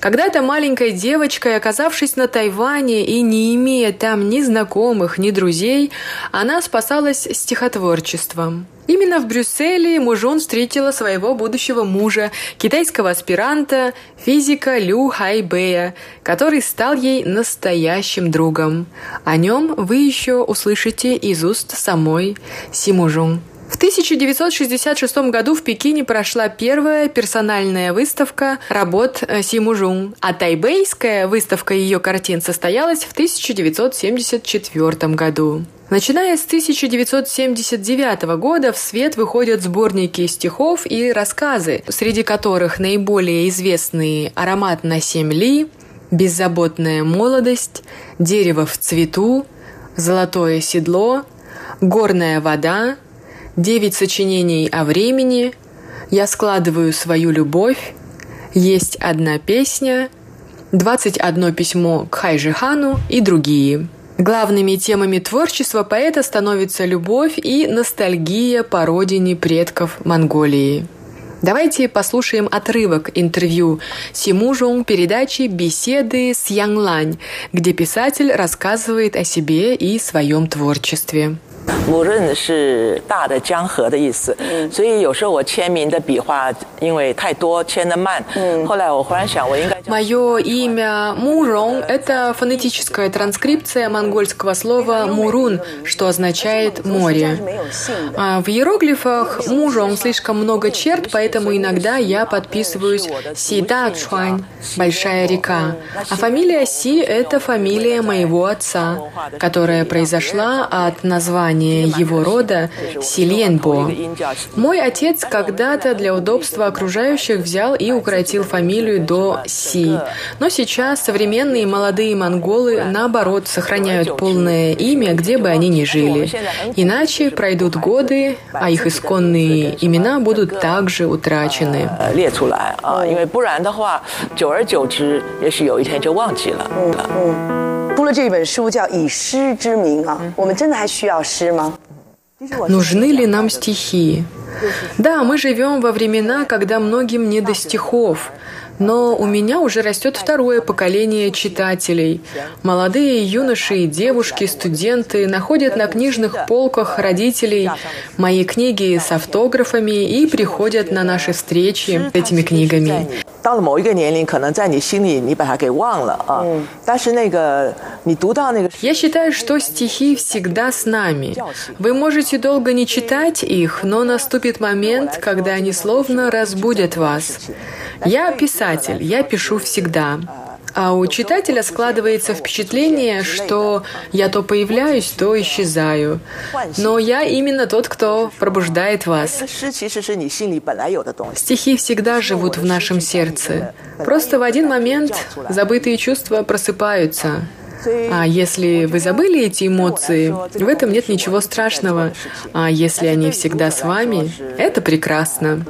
Когда-то маленькой девочкой, оказавшись на Тайване и не имея там ни знакомых, ни друзей, она спасалась стихотворчеством. Именно в Брюсселе Мужон встретила своего будущего мужа, китайского аспиранта, физика Лю Хайбэя, который стал ей настоящим другом. О нем вы еще услышите из уст самой Симужун. В 1966 году в Пекине прошла первая персональная выставка работ э, Си Мужун, а тайбейская выставка ее картин состоялась в 1974 году. Начиная с 1979 года в свет выходят сборники стихов и рассказы, среди которых наиболее известные «Аромат на семь ли», «Беззаботная молодость», «Дерево в цвету», «Золотое седло», «Горная вода», девять сочинений о времени, я складываю свою любовь, есть одна песня, 21 письмо к Хайжихану и другие. Главными темами творчества поэта становятся любовь и ностальгия по родине предков Монголии. Давайте послушаем отрывок интервью Симужун передачи «Беседы с Янг Лань», где писатель рассказывает о себе и своем творчестве. 母润是大的江河的意思，所以有时候我签名的笔画因为太多签的慢，后来我忽然想我应该。Мое имя Мурон – это фонетическая транскрипция монгольского слова «мурун», что означает «море». А в иероглифах «мурон» слишком много черт, поэтому иногда я подписываюсь «Сида Чуань» – «большая река». А фамилия Си – это фамилия моего отца, которая произошла от названия его рода Сильенбо. Мой отец когда-то для удобства окружающих взял и укоротил фамилию до Си. Но сейчас современные молодые монголы, наоборот, сохраняют полное имя, где бы они ни жили. Иначе пройдут годы, а их исконные имена будут также утрачены. 列出来啊，因为不然的话，久而久之，也许有一天就忘记了。 出了这本书叫《以诗之名》啊，我们真的还需要诗吗？ Нужны ли нам стихи? Да, мы живем во времена, когда многим не до стихов. Но у меня уже растет второе поколение читателей. Молодые юноши и девушки, студенты находят на книжных полках родителей мои книги с автографами и приходят на наши встречи с этими книгами. 到了某一个年龄，可能在你心里你把它给忘了啊，但是那个你读到那个， Я считаю, что стихи всегда с нами. Вы можете долго не читать их, но наступит момент, когда они словно разбудят вас. Я писатель, я пишу всегда. А у читателя складывается впечатление, что я то появляюсь, то исчезаю. Но я именно тот, кто пробуждает вас. Стихи всегда живут в нашем сердце. Просто в один момент забытые чувства просыпаются. А если вы забыли эти эмоции, в этом нет ничего страшного. А если они всегда с вами, это прекрасно.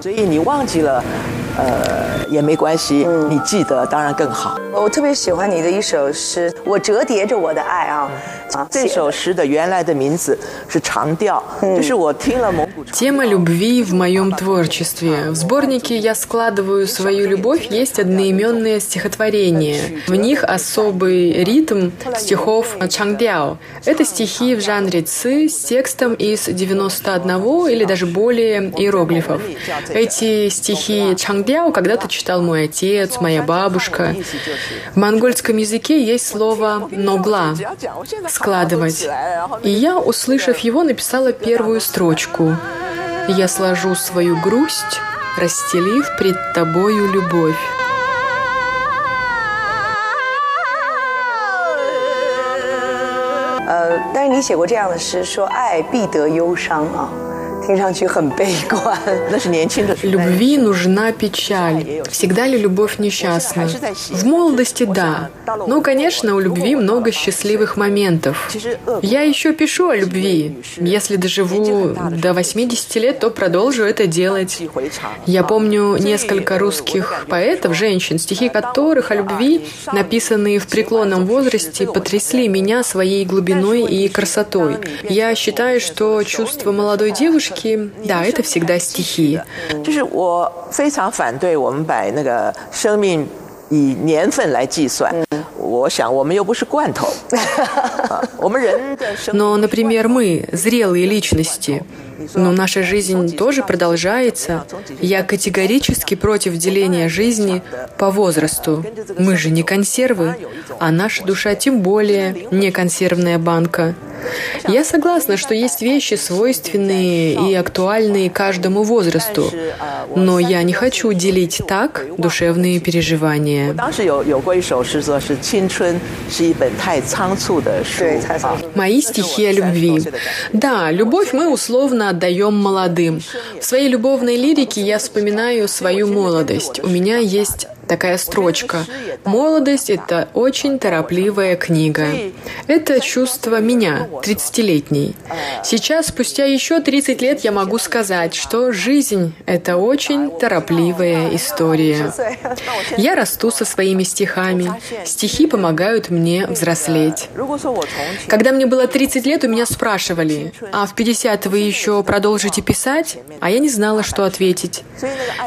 Тема любви в моем творчестве. В сборнике «Я складываю свою любовь» есть одноименные стихотворения. В них особый ритм — стихов Чангдяо. Это стихи в жанре ци с текстом из 91 или даже более иероглифов. Эти стихи Чангдяо когда-то читал мой отец, моя бабушка. В монгольском языке есть слово «ногла» — «складывать». И я, услышав его, написала первую строчку. «Я сложу свою грусть, расстелив пред тобою любовь». 但是你写过这样的诗，说爱必得忧伤啊，听上去很悲观。那是年轻的时候。 Любви нужна печаль. Всегда ли любовь несчастна? В молодости – да. Но, конечно, у любви много счастливых моментов. Я еще пишу о любви. Если доживу до 80 лет, то продолжу это делать. Я помню несколько русских поэтов, женщин, стихи которых о любви, написанные в преклонном возрасте, потрясли меня своей глубиной и красотой. Я считаю, что чувство молодой девушки, стихи. Да, это всегда стихи. Но, например, мы, зрелые личности, но наша жизнь тоже продолжается. Я категорически против деления жизни по возрасту. Мы же не консервы, а наша душа тем более не консервная банка. Я согласна, что есть вещи свойственные и актуальные каждому возрасту, но я не хочу делить так душевные переживания. Мои стихи о любви. Да, любовь мы условно отдаем молодым. В своей любовной лирике я вспоминаю свою молодость. У меня есть такая строчка. «Молодость — это очень торопливая книга. Это чувство меня, 30-летней. Сейчас, спустя еще 30 лет, я могу сказать, что жизнь — это очень торопливая история. Я расту со своими стихами. Стихи помогают мне взрослеть. Когда мне было 30 лет, у меня спрашивали, а в 50 вы еще продолжите писать? А я не знала, что ответить.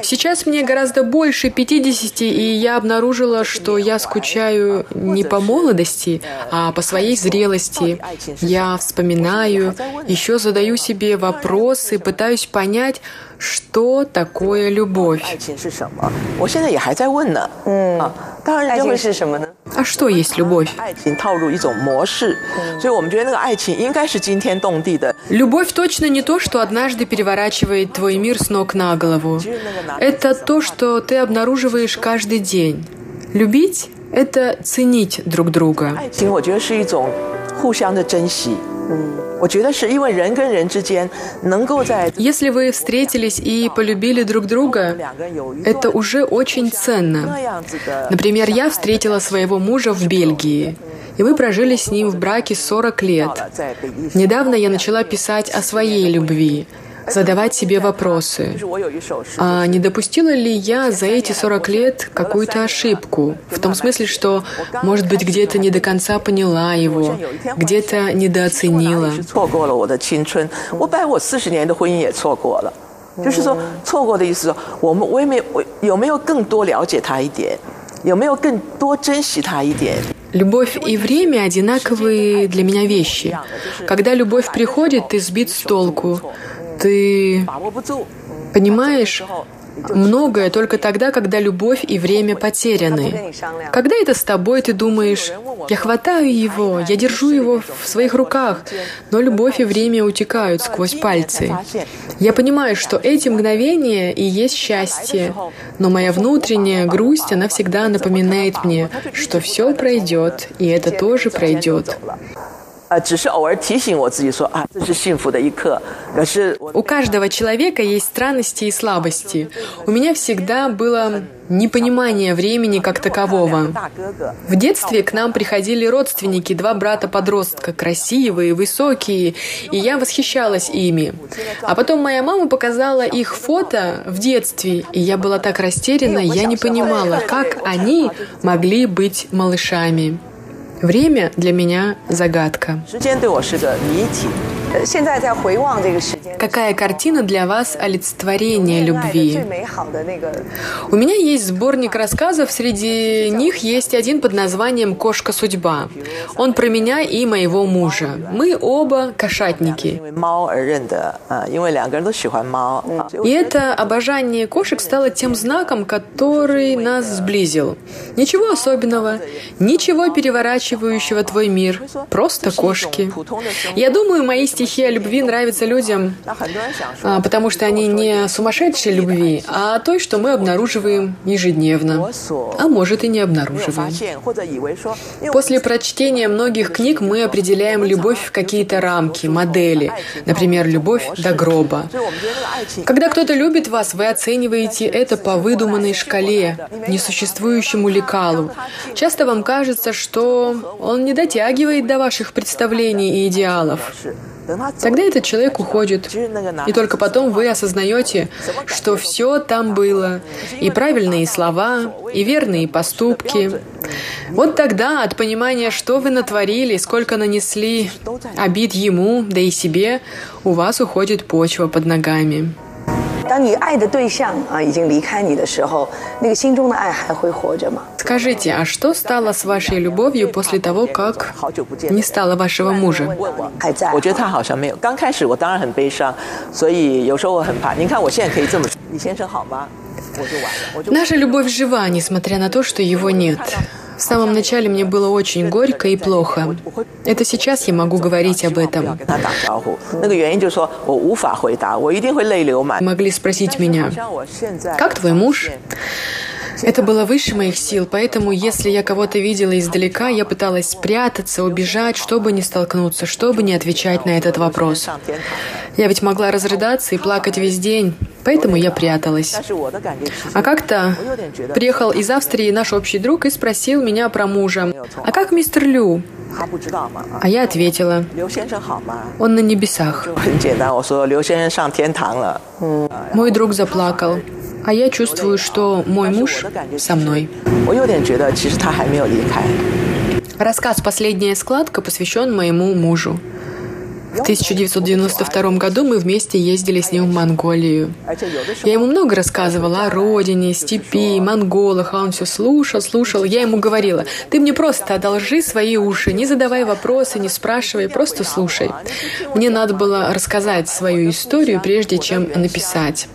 Сейчас мне гораздо больше 50 и я обнаружила, что я скучаю не по молодости, а по своей зрелости. Я вспоминаю, еще задаю себе вопросы, пытаюсь понять, что такое любовь. А что есть любовь? Любовь точно не то, что однажды переворачивает твой мир с ног на голову. Это то, что ты обнаруживаешь каждый день. Любить – это ценить друг друга. 爱情我觉得是一种互相的珍惜。嗯，我觉得是因为人跟人之间能够在 Если вы встретились и полюбили друг друга, 两个人有一段 это уже очень 那 ценно. 样子的 Например, я встретила своего мужа в Бельгии, и мы прожили с ним в браке 40 лет. 在北京。 Недавно я начала писать о своей любви, задавать себе вопросы. 就是我有一首诗， А не допустила ли я за эти 40 лет какую-то ошибку? В том смысле, что, может быть, где-то не до конца поняла его, где-то недооценила. 是错过了我的青春。我本来我四十年的婚姻也错过了，就是说错过的意思说，我们我也没我有没有更多了解他一点，有没有更多珍惜他一点？ Любовь и время одинаковые для меня вещи. Когда любовь приходит, ты сбит с толку. Ты понимаешь, многое только тогда, когда любовь и время потеряны. Когда это с тобой, ты думаешь, я хватаю его, я держу его в своих руках, но любовь и время утекают сквозь пальцы. Я понимаю, что эти мгновения и есть счастье, но моя внутренняя грусть, она всегда напоминает мне, что все пройдет, и это тоже пройдет. У каждого человека есть странности и слабости. У меня всегда было непонимание времени как такового. В детстве к нам приходили родственники, два брата-подростка, красивые, высокие, и я восхищалась ими. А потом моя мама показала их фото в детстве, и я была так растеряна, я не понимала, как они могли быть малышами. Время для меня загадка. Э, Какая картина для вас олицетворение любви? У меня есть сборник рассказов, среди них есть один под названием «Кошка судьба». Он про меня и моего мужа. Мы оба кошатники. И это обожание кошек стало тем знаком, который нас сблизил. Ничего особенного, ничего переворачивающего твой мир, просто кошки. Я думаю, мои стихия любви нравится людям, а, потому что они не сумасшедшие любви, а той, что мы обнаруживаем ежедневно, а может и не обнаруживаем. После прочтения многих книг мы определяем любовь в какие-то рамки, модели, например, любовь до гроба. Когда кто-то любит вас, вы оцениваете это по выдуманной шкале, несуществующему лекалу. Часто вам кажется, что он не дотягивает до ваших представлений и идеалов. Тогда этот человек уходит. И только потом вы осознаете, что все там было. И правильные слова, и верные поступки. Вот тогда от понимания, что вы натворили, сколько нанесли обид ему, да и себе, у вас уходит почва под ногами. 当你爱的对象啊已经离开你的时候，那个心中的爱还会活着吗？ Скажите, а что стало с вашей любовью после того, как 好久不见， не стало вашего мужа? 问我。还在？我觉得他好像没有。刚开始我当然很悲伤，所以有时候我很怕。您看我现在可以这么说，李先生好吗？我就完了，我就 Наша любовь жива, несмотря на то, что его нет. В самом начале мне было очень горько и плохо. Это сейчас я могу говорить об этом. Могли спросить меня, как твой муж? Это было выше моих сил, поэтому если я кого-то видела издалека, я пыталась спрятаться, убежать, чтобы не столкнуться, чтобы не отвечать на этот вопрос. Я ведь могла разрыдаться и плакать весь день, поэтому я пряталась. А как-то приехал из Австрии наш общий друг и спросил меня про мужа. «А как мистер Лю?» А я ответила, он на небесах. Мой друг заплакал. А я чувствую, что мой муж со мной. Рассказ «Последняя складка» посвящен моему мужу. В 1992 году мы вместе ездили с ним в Монголию. Я ему много рассказывала о родине, степи, монголах, а он все слушал, слушал. Я ему говорила, ты мне просто одолжи свои уши, не задавай вопросы, не спрашивай, просто слушай. Мне надо было рассказать свою историю, прежде чем написать.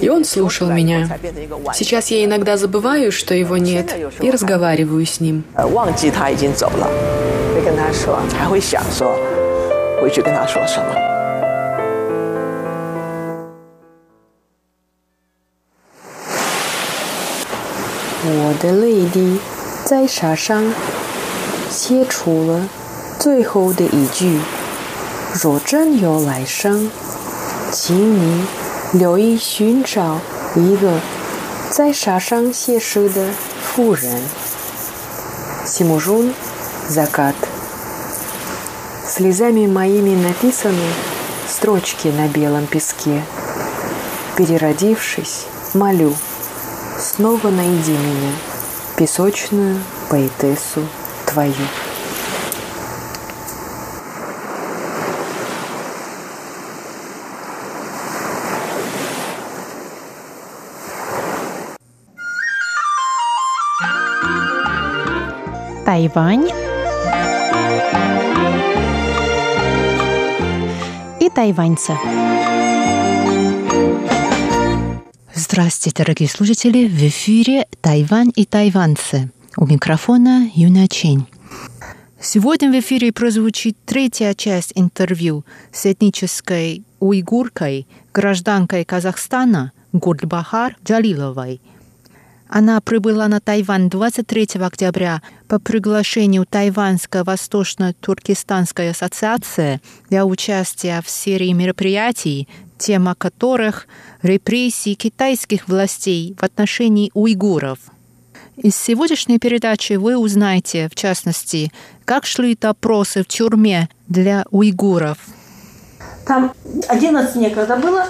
И он слушал меня. Сейчас я иногда забываю, что его нет, и разговариваю с ним. 会跟他说，还会想说 回去跟他说什么。我的泪滴在沙上写出了最后的一句：若真有来生，请你留意寻找一个在沙上写诗的妇人。Симужун закат. Слезами моими написаны строчки на белом песке. Переродившись, молю, снова найди меня, песочную поэтессу твою. Тайвань и тайваньцы. Здравствуйте, дорогие слушатели! В эфире «Тайвань и тайваньцы». У микрофона Юна Чень. Сегодня в эфире прозвучит третья часть интервью с этнической уйгуркой, гражданкой Казахстана Гурдбахар Джалиловой – она прибыла на Тайвань 23 октября по приглашению Тайваньской Восточно-Туркестанской ассоциации для участия в серии мероприятий, тема которых – репрессии китайских властей в отношении уйгуров. Из сегодняшней передачи вы узнаете, в частности, как шли допросы в тюрьме для уйгуров. Там 11 некогда было,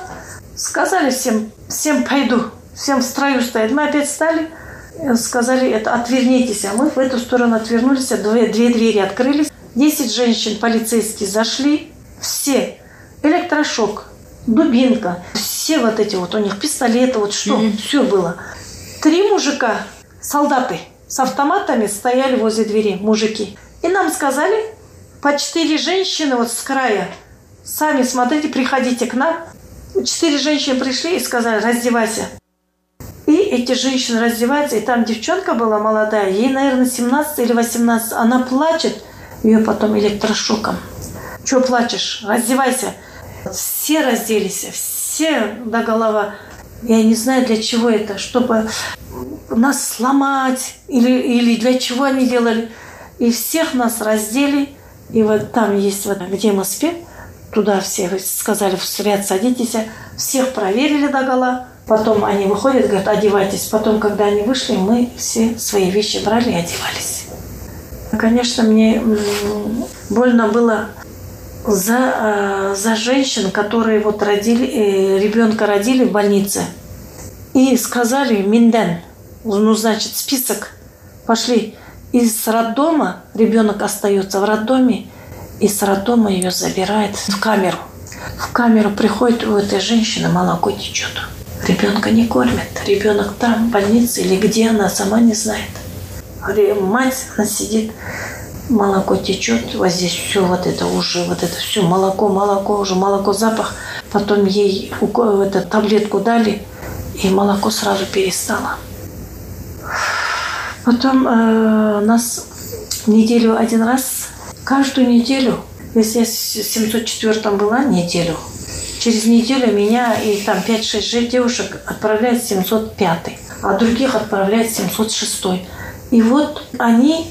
сказали всем, всем пойду, всем в строю стоять. Мы опять стали, э, сказали, это отвернитесь. А мы в эту сторону отвернулись, а две, две двери открылись. Десять женщин полицейские зашли, все. Электрошок, дубинка, все вот эти вот у них пистолеты, вот что, mm-hmm. все было. Три мужика, солдаты с автоматами стояли возле двери, мужики. И нам сказали, по четыре женщины вот с края, сами смотрите, приходите к нам. Четыре женщины пришли и сказали, раздевайся. И эти женщины раздеваются, и там девчонка была молодая, ей, наверное, 17 или 18, она плачет, ее потом электрошоком. Чего плачешь? Раздевайся. Все разделись, все до голова. Я не знаю, для чего это, чтобы нас сломать, или, или для чего они делали. И всех нас раздели, и вот там есть, вот, где спим, туда все сказали, в ряд садитесь, всех проверили до гола, Потом они выходят, говорят, одевайтесь. Потом, когда они вышли, мы все свои вещи брали и одевались. Конечно, мне больно было за, э, за женщин, которые вот родили, э, ребенка родили в больнице. И сказали, Минден, ну, значит, список, пошли. Из роддома ребенок остается в роддоме, и с роддома ее забирает в камеру. В камеру приходит у этой женщины молоко течет. Ребенка не кормят. Ребенок там, в больнице или где она, сама не знает. Мать, она сидит, молоко течет, вот здесь все вот это уже, вот это все молоко, молоко, уже молоко, запах. Потом ей эту таблетку дали, и молоко сразу перестало. Потом э, нас неделю один раз, каждую неделю, если я в 704 была неделю, Через неделю меня и там 5-6 девушек отправляют в 705, а других отправляют в 706. И вот они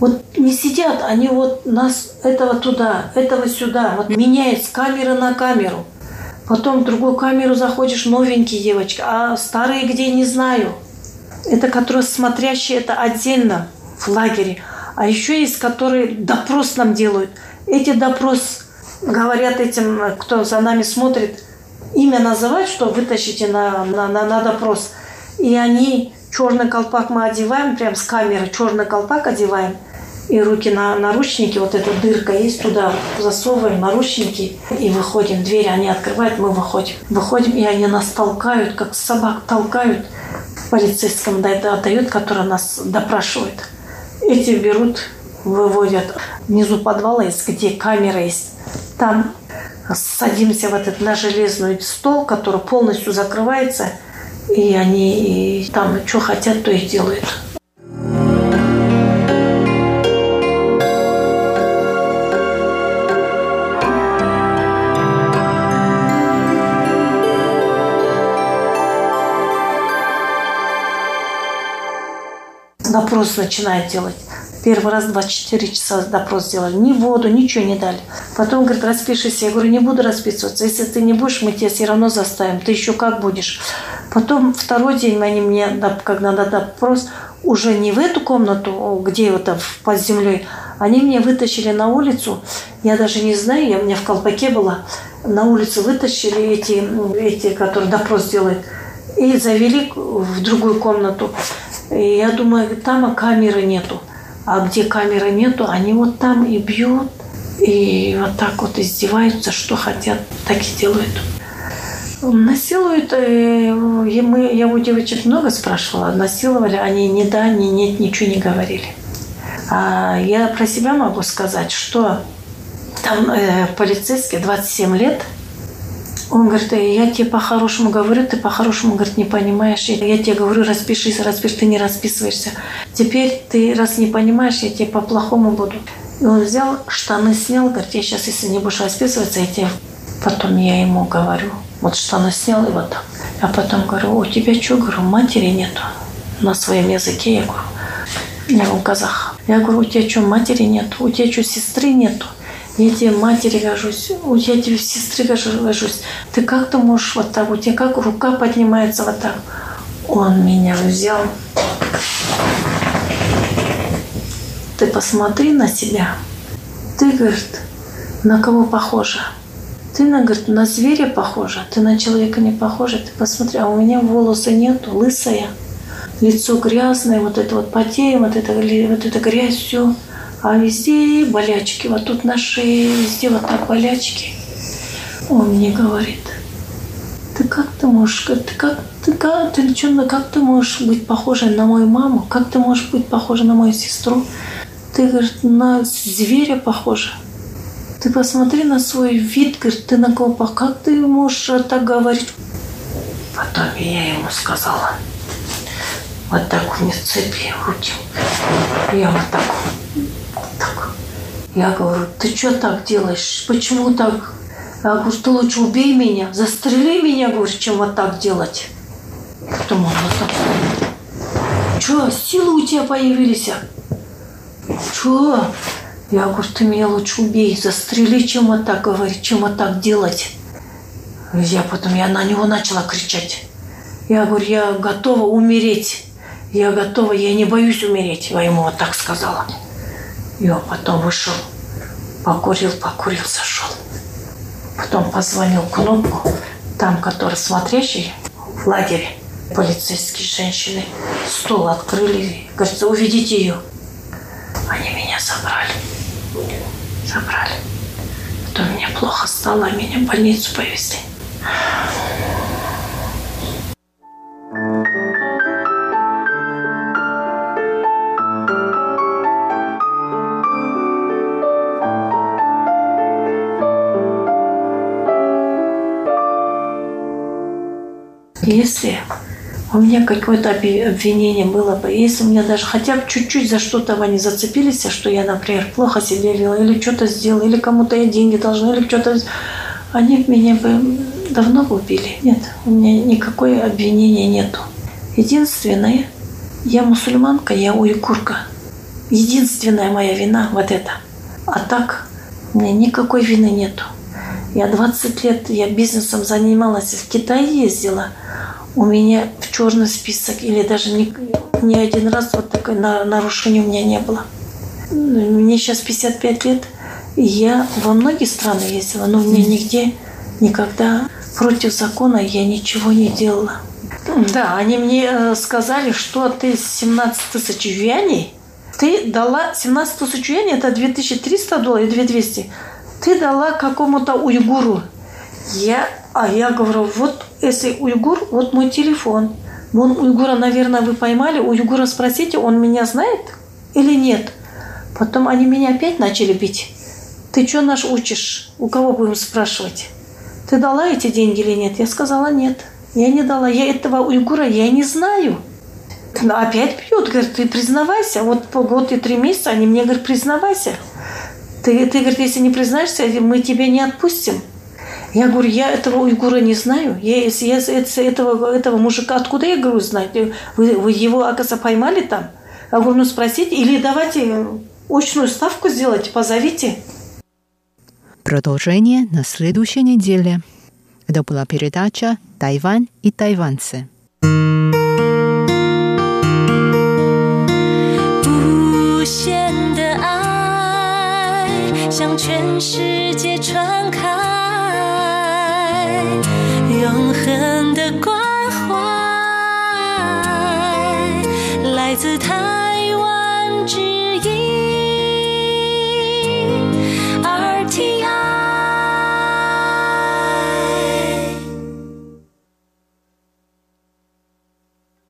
вот не сидят, они вот нас этого туда, этого сюда, вот меняют с камеры на камеру. Потом в другую камеру заходишь, новенькие девочки, а старые где, не знаю. Это которые смотрящие, это отдельно в лагере. А еще есть, которые допрос нам делают. Эти допрос говорят этим, кто за нами смотрит, имя называть, что вытащите на, на, на, на допрос. И они, черный колпак мы одеваем, прям с камеры черный колпак одеваем, и руки на наручники, вот эта дырка есть, туда засовываем наручники и выходим. Двери они открывают, мы выходим. Выходим, и они нас толкают, как собак толкают. Полицейскому дают, который нас допрашивает. Эти берут, выводят. Внизу подвала есть, где камера есть. Там садимся в этот на железный стол, который полностью закрывается, и они и там что хотят, то и делают. Допрос начинает делать. Первый раз 24 часа допрос сделали. Ни воду, ничего не дали. Потом, говорит, распишись. Я говорю, не буду расписываться. Если ты не будешь, мы тебя все равно заставим. Ты еще как будешь? Потом второй день они мне, когда надо допрос, уже не в эту комнату, где вот под землей, они меня вытащили на улицу. Я даже не знаю, я у меня в колпаке была. На улицу вытащили эти, эти которые допрос делают, и завели в другую комнату. И я думаю, там камеры нету. А где камеры нету, они вот там и бьют, и вот так вот издеваются, что хотят, так и делают. Насилуют, э, мы, я у девочек много спрашивала, насиловали, они ни да, ни нет, ничего не говорили. А я про себя могу сказать, что там э, полицейский 27 лет – он говорит, я тебе по-хорошему говорю, ты по-хорошему, говорит, не понимаешь. Я тебе говорю, распишись, распишись, ты не расписываешься. Теперь ты, раз не понимаешь, я тебе по-плохому буду. И он взял, штаны снял, говорит, я сейчас, если не будешь расписываться, я тебе... Потом я ему говорю, вот штаны снял и вот так. А потом говорю, у тебя что, говорю, матери нету на своем языке. Я говорю, я говорю, казах. Я говорю, у тебя что, матери нету? У тебя что, сестры нету? Я тебе матери гожусь, я тебе сестры гожусь. Ты как ты можешь вот так, у тебя как рука поднимается вот так. Он меня взял. Ты посмотри на себя. Ты, говорит, на кого похожа? Ты, на, говорит, на зверя похожа, ты на человека не похожа. Ты посмотри, а у меня волосы нету, лысая, лицо грязное, вот это вот потеем, вот это, вот это грязь, все а везде болячки. Вот тут на шее, везде вот так болячки. Он мне говорит, ты как ты можешь, ты как, ты как, ты что, как ты можешь быть похожа на мою маму? Как ты можешь быть похожа на мою сестру? Ты, говорит, на зверя похожа. Ты посмотри на свой вид, говорит, ты на кого Как ты можешь так говорить? Потом я ему сказала, вот так мне цепи руки. Я вот так так. Я говорю, ты что так делаешь? Почему так? Я говорю, ты лучше убей меня, застрели меня, говорю, чем вот так делать. Потом он вот так. Что, силы у тебя появились? Что? Я говорю, ты меня лучше убей, застрели, чем вот так говорить, чем вот так делать. Я потом, я на него начала кричать. Я говорю, я готова умереть. Я готова, я не боюсь умереть. Я ему вот так сказала. Он потом вышел, покурил, покурил, сошел. Потом позвонил кнопку, там, который смотрящий в лагере, полицейские женщины, стол открыли, говорят, уведите ее. Они меня забрали. Забрали. Потом мне плохо стало, меня в больницу повезли. Если у меня какое-то обвинение было бы, если у меня даже хотя бы чуть-чуть за что-то они зацепились, что я, например, плохо себя вела, или что-то сделала, или кому-то я деньги должна, или что-то... Они меня бы давно бы убили. Нет, у меня никакое обвинения нету. Единственное, я мусульманка, я уйгурка. Единственная моя вина вот это. А так, у меня никакой вины нету. Я 20 лет, я бизнесом занималась, в Китай ездила – у меня в черный список или даже ни, ни один раз вот такое нарушение у меня не было. Мне сейчас 55 лет, и я во многие страны ездила, но мне нигде никогда против закона я ничего не делала. Да, они мне э, сказали, что ты 17 тысяч юаней ты дала 17 тысяч юаней, это 2300 долларов, 2200. Ты дала какому-то уйгуру. Я, а я говорю, вот если уйгур, вот мой телефон. Вон уйгура, наверное, вы поймали. Уйгура спросите, он меня знает или нет? Потом они меня опять начали бить. Ты что наш учишь? У кого будем спрашивать? Ты дала эти деньги или нет? Я сказала нет. Я не дала. Я этого уйгура я не знаю. Но опять бьют. Говорит, ты признавайся. Вот по год и три месяца они мне говорят, признавайся. Ты, ты говорит, если не признаешься, мы тебя не отпустим. Я говорю, я этого уйгура не знаю. Я, если я этого, этого мужика, откуда я говорю, знать? Вы, вы его, оказывается, поймали там? Я говорю, ну спросите, или давайте очную ставку сделать, позовите. Продолжение на следующей неделе. Это была передача «Тайвань и тайванцы». 无限的爱向全世界传开， 永恒的关怀来自他。